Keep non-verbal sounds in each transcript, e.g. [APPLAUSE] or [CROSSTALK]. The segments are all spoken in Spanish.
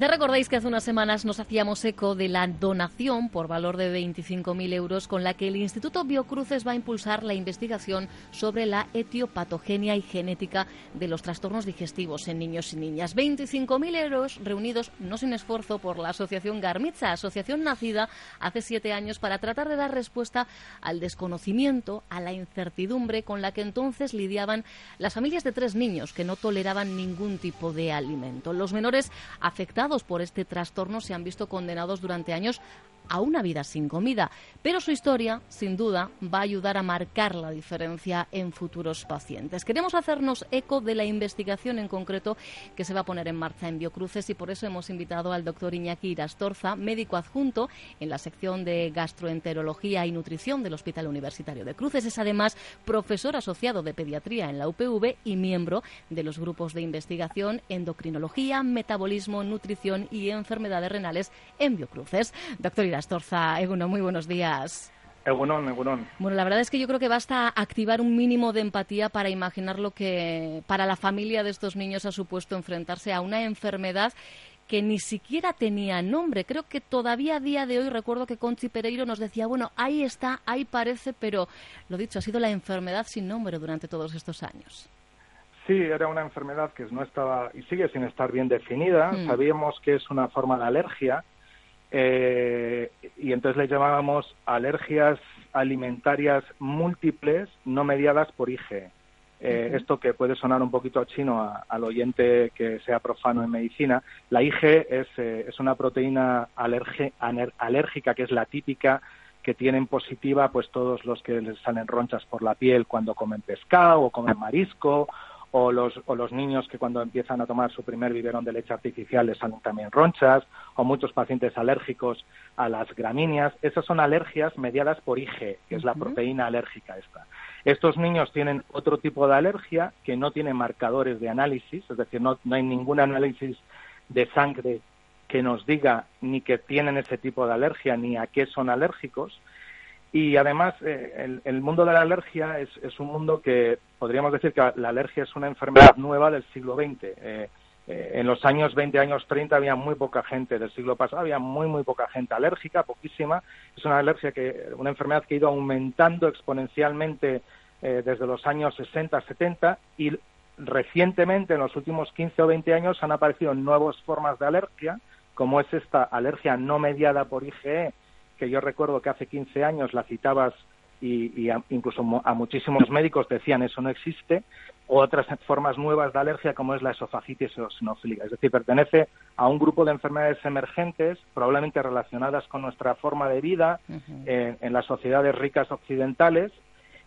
Quizá recordáis que hace unas semanas nos hacíamos eco de la donación por valor de 25.000 euros con la que el Instituto Biocruces va a impulsar la investigación sobre la etiopatogenia y genética de los trastornos digestivos en niños y niñas. 25.000 euros reunidos no sin esfuerzo por la Asociación Garmitza, asociación nacida hace siete años para tratar de dar respuesta al desconocimiento, a la incertidumbre con la que entonces lidiaban las familias de tres niños que no toleraban ningún tipo de alimento. Los menores afectados por este trastorno se han visto condenados durante años a una vida sin comida. Pero su historia, sin duda, va a ayudar a marcar la diferencia en futuros pacientes. Queremos hacernos eco de la investigación en concreto que se va a poner en marcha en Biocruces y por eso hemos invitado al doctor Iñaki Irastorza, médico adjunto en la sección de gastroenterología y nutrición del Hospital Universitario de Cruces. Es además profesor asociado de pediatría en la UPV y miembro de los grupos de investigación endocrinología, metabolismo, nutrición y enfermedades renales en Biocruces. Doctor Astorza, Eguno, muy buenos días. Egunon, Egunon. Bueno, la verdad es que yo creo que basta activar un mínimo de empatía para imaginar lo que para la familia de estos niños ha supuesto enfrentarse a una enfermedad que ni siquiera tenía nombre. Creo que todavía a día de hoy recuerdo que Conchi Pereiro nos decía, bueno, ahí está, ahí parece, pero lo dicho, ha sido la enfermedad sin nombre durante todos estos años. Sí, era una enfermedad que no estaba y sigue sin estar bien definida. Mm. Sabíamos que es una forma de alergia, eh, y entonces le llamábamos alergias alimentarias múltiples no mediadas por IgE. Eh, esto que puede sonar un poquito chino al oyente que sea profano en medicina, la IgE es, eh, es una proteína alérgica que es la típica que tienen positiva pues todos los que les salen ronchas por la piel cuando comen pescado o comen marisco o los, o los niños que cuando empiezan a tomar su primer biberón de leche artificial les salen también ronchas, o muchos pacientes alérgicos a las gramíneas. Esas son alergias mediadas por IgE, que es la proteína alérgica esta. Estos niños tienen otro tipo de alergia que no tiene marcadores de análisis, es decir, no, no hay ningún análisis de sangre que nos diga ni que tienen ese tipo de alergia ni a qué son alérgicos, y además, eh, el, mundo de la alergia es, es, un mundo que podríamos decir que la alergia es una enfermedad nueva del siglo XX. Eh, eh, en los años 20, años 30 había muy poca gente, del siglo pasado había muy, muy poca gente alérgica, poquísima. Es una alergia que, una enfermedad que ha ido aumentando exponencialmente desde los años 60, 70 y recientemente, en los últimos 15 o 20 años, han aparecido nuevas formas de alergia, como es esta alergia no mediada por IgE, que yo recuerdo que hace 15 años la citabas y, incluso a muchísimos médicos decían eso no existe, o otras formas nuevas de alergia como es la esofagitis eosinofílica. Es decir, pertenece a un grupo de enfermedades emergentes, probablemente relacionadas con nuestra forma de vida en las sociedades ricas occidentales.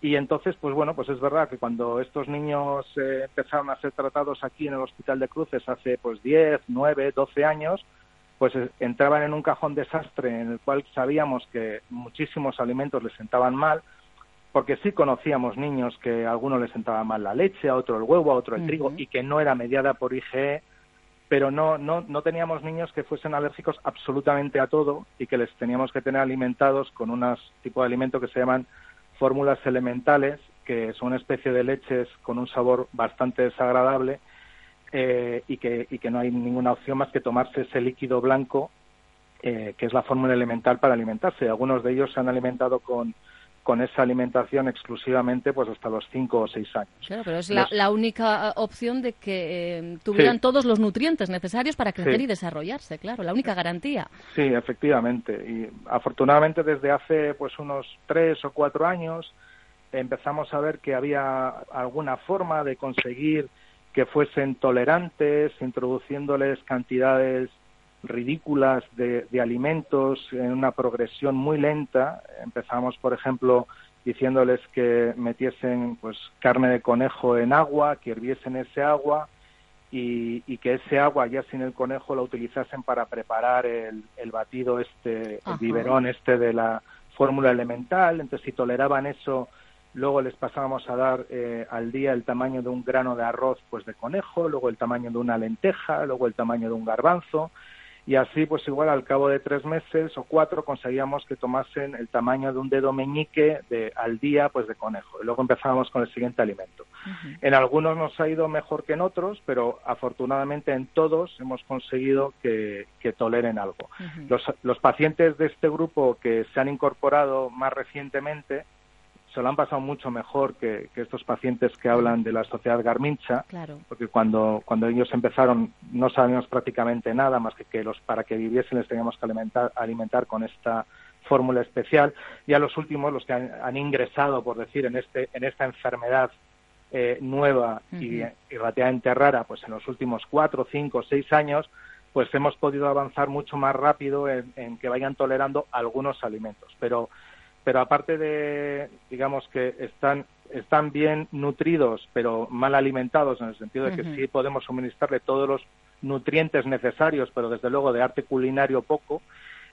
Y entonces, pues bueno, pues es verdad que cuando estos niños eh, empezaron a ser tratados aquí en el Hospital de Cruces hace pues 10, 9, 12 años, pues eh, entraban en un cajón desastre en el cual sabíamos que muchísimos alimentos les sentaban mal, porque sí conocíamos niños que a algunos les sentaba mal la leche, a otro el huevo, a otro el trigo, y que no era mediada por IgE, pero no, no, no teníamos niños que fuesen alérgicos absolutamente a todo y que les teníamos que tener alimentados con un tipo de alimento que se llaman fórmulas elementales, que son una especie de leches con un sabor bastante desagradable eh, y, que, y que no hay ninguna opción más que tomarse ese líquido blanco, eh, que es la fórmula elemental para alimentarse. Algunos de ellos se han alimentado con, con esa alimentación exclusivamente pues hasta los cinco o seis años. Claro, pero es la, única opción de que eh, tuvieran todos los nutrientes necesarios para crecer y desarrollarse, claro, la única garantía. Sí, efectivamente. Y afortunadamente desde hace pues unos tres o cuatro años empezamos a ver que había alguna forma de conseguir que fuesen tolerantes, introduciéndoles cantidades ridículas de, alimentos en una progresión muy lenta. Empezamos, por ejemplo, diciéndoles que metiesen pues carne de conejo en agua, que hirviesen ese agua y, que ese agua ya sin el conejo la utilizasen para preparar el, batido este, el biberón este de la fórmula elemental. Entonces, si toleraban eso, luego les pasábamos a dar eh, al día el tamaño de un grano de arroz pues de conejo, luego el tamaño de una lenteja, luego el tamaño de un garbanzo y así pues igual al cabo de tres meses o cuatro conseguíamos que tomasen el tamaño de un dedo meñique de, al día pues de conejo y luego empezábamos con el siguiente alimento. En algunos nos ha ido mejor que en otros, pero afortunadamente en todos hemos conseguido que, toleren algo. los, los pacientes de este grupo que se han incorporado más recientemente se lo han pasado mucho mejor que, estos pacientes que hablan de la sociedad Garmincha, porque cuando, cuando ellos empezaron no sabíamos prácticamente nada más que que los para que viviesen les teníamos que alimentar, alimentar con esta fórmula especial. Y a los últimos, los que han, ingresado, por decir, en, este, en esta enfermedad eh, nueva y, relativamente rara, pues en los últimos cuatro, cinco, seis años, pues hemos podido avanzar mucho más rápido en, en que vayan tolerando algunos alimentos. Pero pero aparte de, digamos que están, están bien nutridos, pero mal alimentados, en el sentido de que sí podemos suministrarle todos los nutrientes necesarios, pero desde luego de arte culinario poco,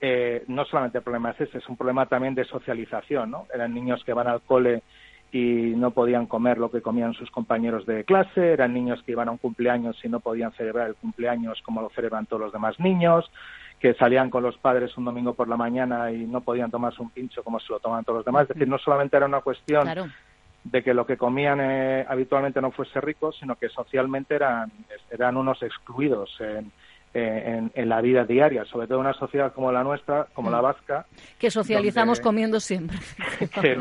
eh, no solamente el problema es ese, es un problema también de socialización, ¿no? Eran niños que van al cole y no podían comer lo que comían sus compañeros de clase, eran niños que iban a un cumpleaños y no podían celebrar el cumpleaños como lo celebran todos los demás niños, que salían con los padres un domingo por la mañana y no podían tomarse un pincho como se lo toman todos los demás. Es decir, no solamente era una cuestión de que lo que comían eh, habitualmente no fuese rico, sino que socialmente eran, eran unos excluidos en, en, la vida diaria, sobre todo en una sociedad como la nuestra, como la vasca. Que socializamos comiendo siempre. [LAUGHS] que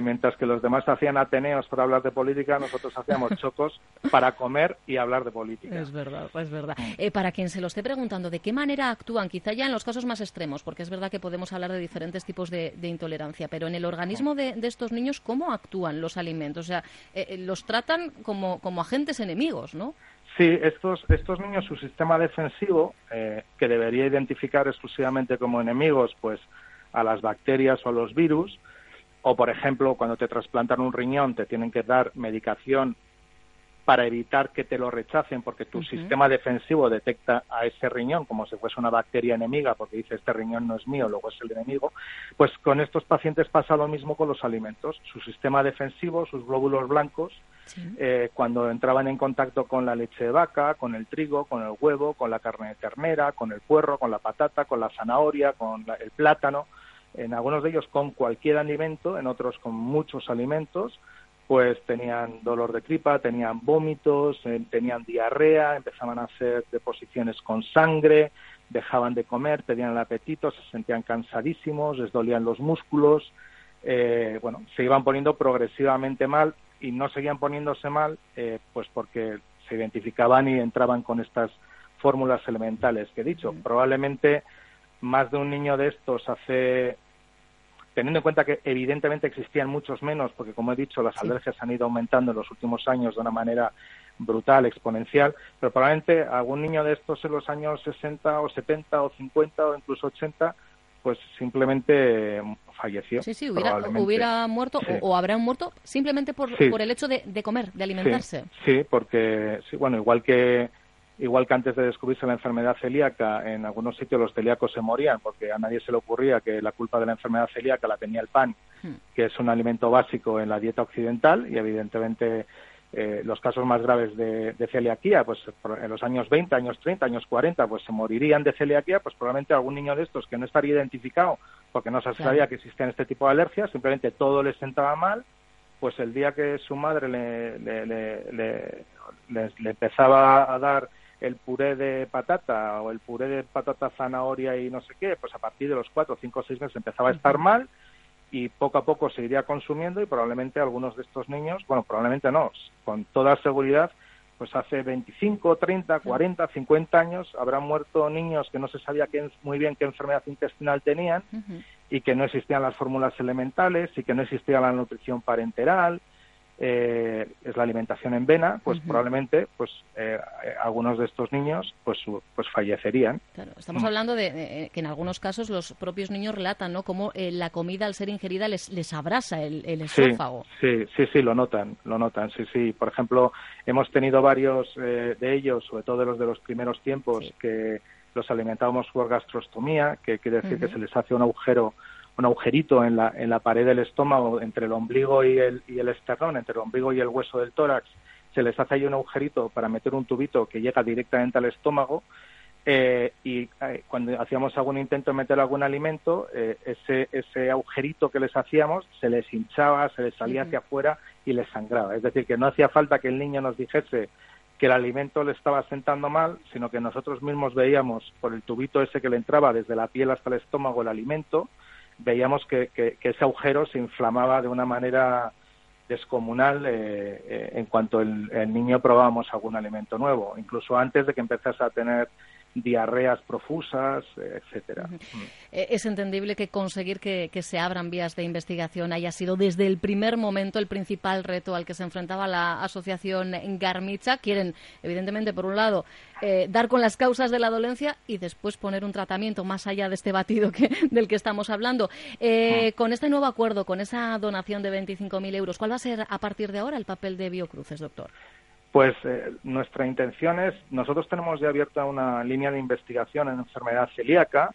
mientras que los demás hacían ateneos para hablar de política, nosotros hacíamos [LAUGHS] chocos para comer y hablar de política. Es verdad, es verdad. Eh, para quien se lo esté preguntando, ¿de qué manera actúan? Quizá ya en los casos más extremos, porque es verdad que podemos hablar de diferentes tipos de, intolerancia, pero en el organismo de, estos niños, ¿cómo actúan los alimentos? O sea, eh, eh, los tratan como, como agentes enemigos, ¿no? Sí, estos, estos niños, su sistema defensivo, que debería identificar exclusivamente como enemigos, pues a las bacterias o a los virus, o, por ejemplo, cuando te trasplantan un riñón, te tienen que dar medicación para evitar que te lo rechacen, porque tu sistema defensivo detecta a ese riñón como si fuese una bacteria enemiga, porque dice este riñón no es mío, luego es el enemigo. Pues con estos pacientes pasa lo mismo con los alimentos. Su sistema defensivo, sus glóbulos blancos, eh, cuando entraban en contacto con la leche de vaca, con el trigo, con el huevo, con la carne de ternera, con el puerro, con la patata, con la zanahoria, con el plátano, en algunos de ellos con cualquier alimento, en otros con muchos alimentos, pues tenían dolor de tripa, tenían vómitos, eh, tenían diarrea, empezaban a hacer deposiciones con sangre, dejaban de comer, tenían el apetito, se sentían cansadísimos, les dolían los músculos, eh, bueno, se iban poniendo progresivamente mal y no seguían poniéndose mal, eh, pues porque se identificaban y entraban con estas fórmulas elementales que he dicho. Probablemente más de un niño de estos hace teniendo en cuenta que evidentemente existían muchos menos, porque como he dicho, las alergias han ido aumentando en los últimos años de una manera brutal, exponencial, pero probablemente algún niño de estos en los años 60 o 70 o 50 o incluso 80 pues simplemente falleció. Sí, sí, hubiera, muerto o, habrá muerto simplemente por, por el hecho de, de comer, de alimentarse. Sí, porque, sí, bueno, igual que igual que antes de descubrirse la enfermedad celíaca, en algunos sitios los celíacos se morían porque a nadie se le ocurría que la culpa de la enfermedad celíaca la tenía el pan, hmm. que es un alimento básico en la dieta occidental y evidentemente eh, los casos más graves de, celiaquía, pues en los años 20, años 30, años 40, pues se morirían de celiaquía, pues probablemente algún niño de estos que no estaría identificado porque no se sabía que existían este tipo de alergias, simplemente todo le sentaba mal, pues el día que su madre le, le, le empezaba a dar el puré de patata o el puré de patata zanahoria y no sé qué, pues a partir de los cuatro, cinco, seis meses empezaba a estar mal y poco a poco se iría consumiendo y probablemente algunos de estos niños, bueno, probablemente no, con toda seguridad, pues hace 25, 30, 40, 50 años habrán muerto niños que no se sabía muy bien qué enfermedad intestinal tenían y que no existían las fórmulas elementales y que no existía la nutrición parenteral eh, es la alimentación en vena, pues probablemente pues eh, algunos de estos niños pues pues fallecerían. estamos hablando de, que en algunos casos los propios niños relatan, ¿no? Cómo eh, la comida al ser ingerida les, les abrasa el, esófago. Sí, sí, sí, lo notan, lo notan, sí, sí. Por ejemplo, hemos tenido varios de ellos, sobre todo de los de los primeros tiempos, que los alimentábamos por gastrostomía, que quiere decir que se les hace un agujero un agujerito en la, en la pared del estómago entre el ombligo y el, y el esternón, entre el ombligo y el hueso del tórax, se les hace ahí un agujerito para meter un tubito que llega directamente al estómago eh, y eh, cuando hacíamos algún intento de meter algún alimento, eh, ese, ese agujerito que les hacíamos se les hinchaba, se les salía hacia afuera y les sangraba. Es decir, que no hacía falta que el niño nos dijese que el alimento le estaba sentando mal, sino que nosotros mismos veíamos por el tubito ese que le entraba desde la piel hasta el estómago el alimento veíamos que, ese agujero se inflamaba de una manera descomunal eh, eh, en cuanto el, el, niño probábamos algún alimento nuevo, incluso antes de que empezase a tener diarreas profusas, etcétera. Mm. Eh, es entendible que conseguir que, se abran vías de investigación haya sido desde el primer momento el principal reto al que se enfrentaba la asociación Garmicha. Quieren, evidentemente, por un lado, eh, dar con las causas de la dolencia y después poner un tratamiento más allá de este batido que, [LAUGHS] del que estamos hablando. Eh, mm. Con este nuevo acuerdo, con esa donación de 25.000 euros, ¿cuál va a ser a partir de ahora el papel de Biocruces, doctor? Pues eh, nuestra intención es, nosotros tenemos ya abierta una línea de investigación en enfermedad celíaca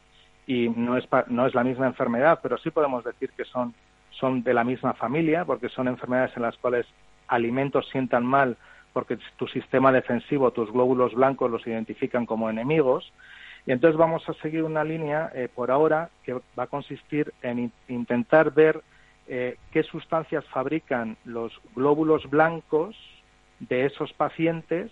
y no es, no es la misma enfermedad, pero sí podemos decir que son, son de la misma familia porque son enfermedades en las cuales alimentos sientan mal porque tu sistema defensivo, tus glóbulos blancos los identifican como enemigos. Y entonces vamos a seguir una línea eh, por ahora que va a consistir en intentar ver eh, qué sustancias fabrican los glóbulos blancos de esos pacientes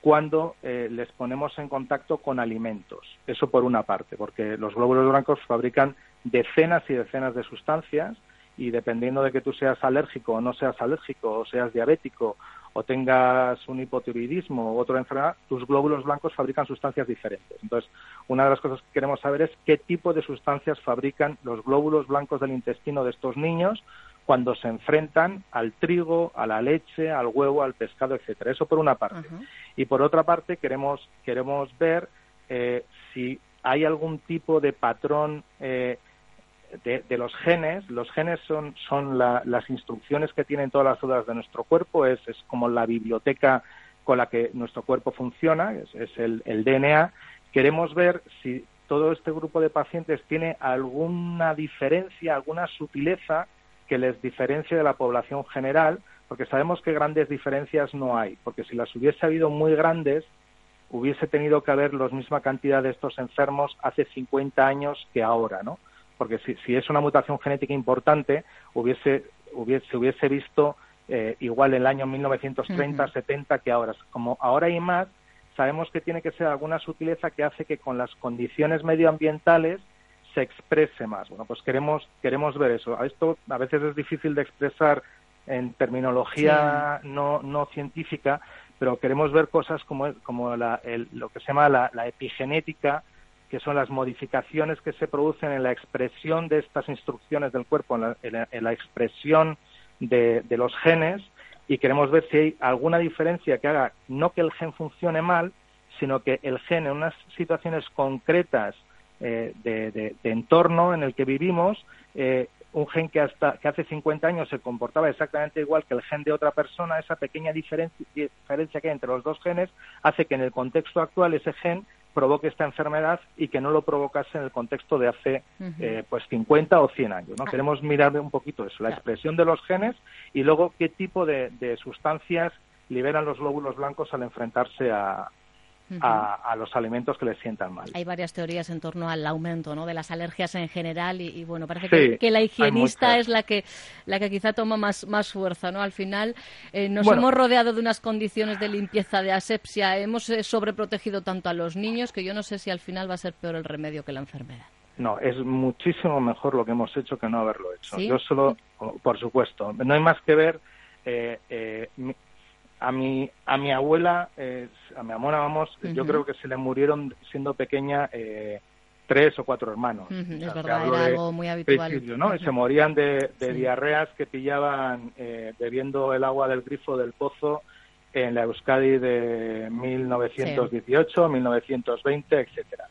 cuando eh, les ponemos en contacto con alimentos. Eso por una parte, porque los glóbulos blancos fabrican decenas y decenas de sustancias y dependiendo de que tú seas alérgico o no seas alérgico, o seas diabético, o tengas un hipotiroidismo u otra enfermedad, tus glóbulos blancos fabrican sustancias diferentes. Entonces, una de las cosas que queremos saber es qué tipo de sustancias fabrican los glóbulos blancos del intestino de estos niños cuando se enfrentan al trigo, a la leche, al huevo, al pescado, etcétera. Eso por una parte. Y por otra parte queremos queremos ver eh, si hay algún tipo de patrón eh, de, los genes. Los genes son son las instrucciones que tienen todas las células de nuestro cuerpo. Es, es como la biblioteca con la que nuestro cuerpo funciona. Es, es el, el DNA. Queremos ver si todo este grupo de pacientes tiene alguna diferencia, alguna sutileza que les diferencie de la población general, porque sabemos que grandes diferencias no hay, porque si las hubiese habido muy grandes, hubiese tenido que haber la misma cantidad de estos enfermos hace 50 años que ahora, ¿no? Porque si, si es una mutación genética importante, hubiese, hubiese, se hubiese visto eh, igual el año 1930, 70 que ahora. Como ahora hay más, sabemos que tiene que ser alguna sutileza que hace que con las condiciones medioambientales se exprese más. Bueno, pues queremos, queremos ver eso. Esto a veces es difícil de expresar en terminología no, no científica, pero queremos ver cosas como, como la, lo que se llama la, epigenética, que son las modificaciones que se producen en la expresión de estas instrucciones del cuerpo, en la, expresión de, de, los genes, y queremos ver si hay alguna diferencia que haga no que el gen funcione mal, sino que el gen en unas situaciones concretas eh, de, entorno en el que vivimos, eh, un gen que hasta que hace 50 años se comportaba exactamente igual que el gen de otra persona, esa pequeña diferencia, diferencia que hay entre los dos genes hace que en el contexto actual ese gen provoque esta enfermedad y que no lo provocase en el contexto de hace eh, pues 50 o 100 años. ¿no? Ah. Queremos mirar un poquito eso, la expresión de los genes y luego qué tipo de sustancias liberan los glóbulos blancos al enfrentarse a, a, los alimentos que les sientan mal. Hay varias teorías en torno al aumento ¿no? de las alergias en general y, bueno, parece que, la higienista es la que, la que quizá toma más, más fuerza. ¿no? Al final eh, nos hemos rodeado de unas condiciones de limpieza, de asepsia, hemos eh, sobreprotegido tanto a los niños que yo no sé si al final va a ser peor el remedio que la enfermedad. No, es muchísimo mejor lo que hemos hecho que no haberlo hecho. Yo solo, por supuesto, no hay más que ver eh, eh, a mi a mi abuela eh, a mi abuela vamos yo creo que se le murieron siendo pequeña eh, tres o cuatro hermanos. es verdad, era algo muy habitual. ¿no? Y se morían de, diarreas que pillaban eh, bebiendo el agua del grifo del pozo en la Euskadi de 1918, 1920, etcétera.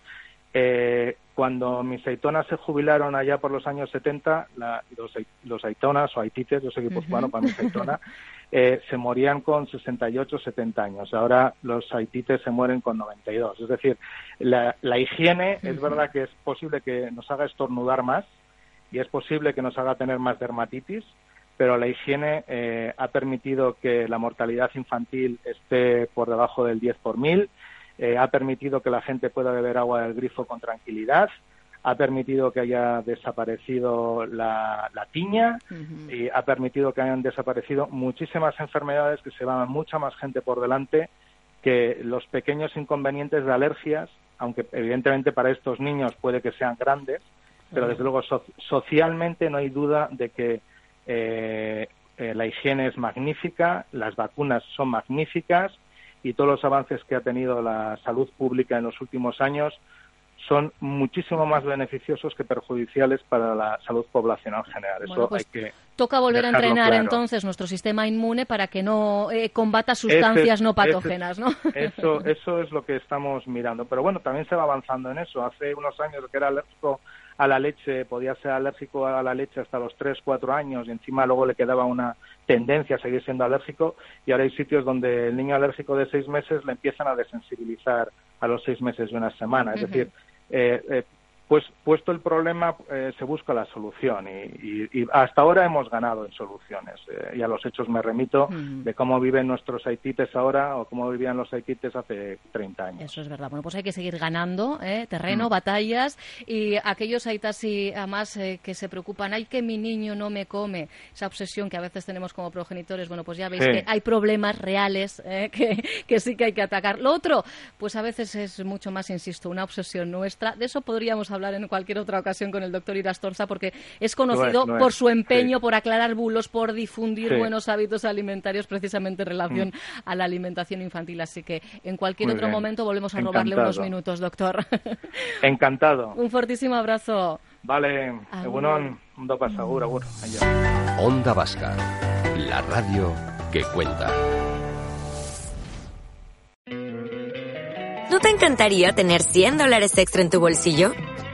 Eh, cuando mis aitonas se jubilaron allá por los años 70, los, los aitonas o haitites, yo soy guipuzcoano para mis aitonas, [LAUGHS] eh, se morían con 68, 70 años. Ahora los haitites se mueren con 92. Es decir, la, higiene es verdad que es posible que nos haga estornudar más y es posible que nos haga tener más dermatitis, pero la higiene eh, ha permitido que la mortalidad infantil esté por debajo del 10 por mil, eh, ha permitido que la gente pueda beber agua del grifo con tranquilidad, ha permitido que haya desaparecido la, tiña y ha permitido que hayan desaparecido muchísimas enfermedades que se van mucha más gente por delante que los pequeños inconvenientes de alergias, aunque evidentemente para estos niños puede que sean grandes, pero desde luego socialmente no hay duda de que eh, eh, la higiene es magnífica, las vacunas son magníficas y todos los avances que ha tenido la salud pública en los últimos años son muchísimo más beneficiosos que perjudiciales para la salud poblacional general. Eso pues hay que toca volver a entrenar entonces nuestro sistema inmune para que no eh, combata sustancias no patógenas, ¿no? Eso, eso es lo que estamos mirando. Pero bueno, también se va avanzando en eso. Hace unos años que era alérgico a la leche, podía ser alérgico a la leche hasta los 3, 4 años y encima luego le quedaba una tendencia a seguir siendo alérgico y ahora hay sitios donde el niño alérgico de 6 meses le empiezan a desensibilizar a los 6 meses de una semana. Es decir, eh, eh, pues puesto el problema eh, se busca la solución y, hasta ahora hemos ganado en soluciones eh, y a los hechos me remito mm. de cómo viven nuestros haitites ahora o cómo vivían los haitites hace 30 años. Eso es verdad. Bueno, pues hay que seguir ganando ¿eh? terreno, mm. batallas y aquellos haitas y además que se preocupan, ay que mi niño no me come, esa obsesión que a veces tenemos como progenitores, bueno, pues ya veis que hay problemas reales [LAUGHS] que, que sí que hay que atacar. Lo otro, pues a veces es mucho más, insisto, una obsesión nuestra. De eso podríamos hablar en cualquier otra ocasión con el doctor Irastorza porque es conocido por su empeño, por aclarar bulos, por difundir buenos hábitos alimentarios precisamente en relación mm. a la alimentación infantil. Así que en cualquier otro momento volvemos a robarle unos minutos, doctor. [LAUGHS] Encantado. Un fortísimo abrazo. Vale, bueno, un seguro, agur. Onda Vasca, la radio que cuenta. ¿No te encantaría tener 100 dólares extra en tu bolsillo?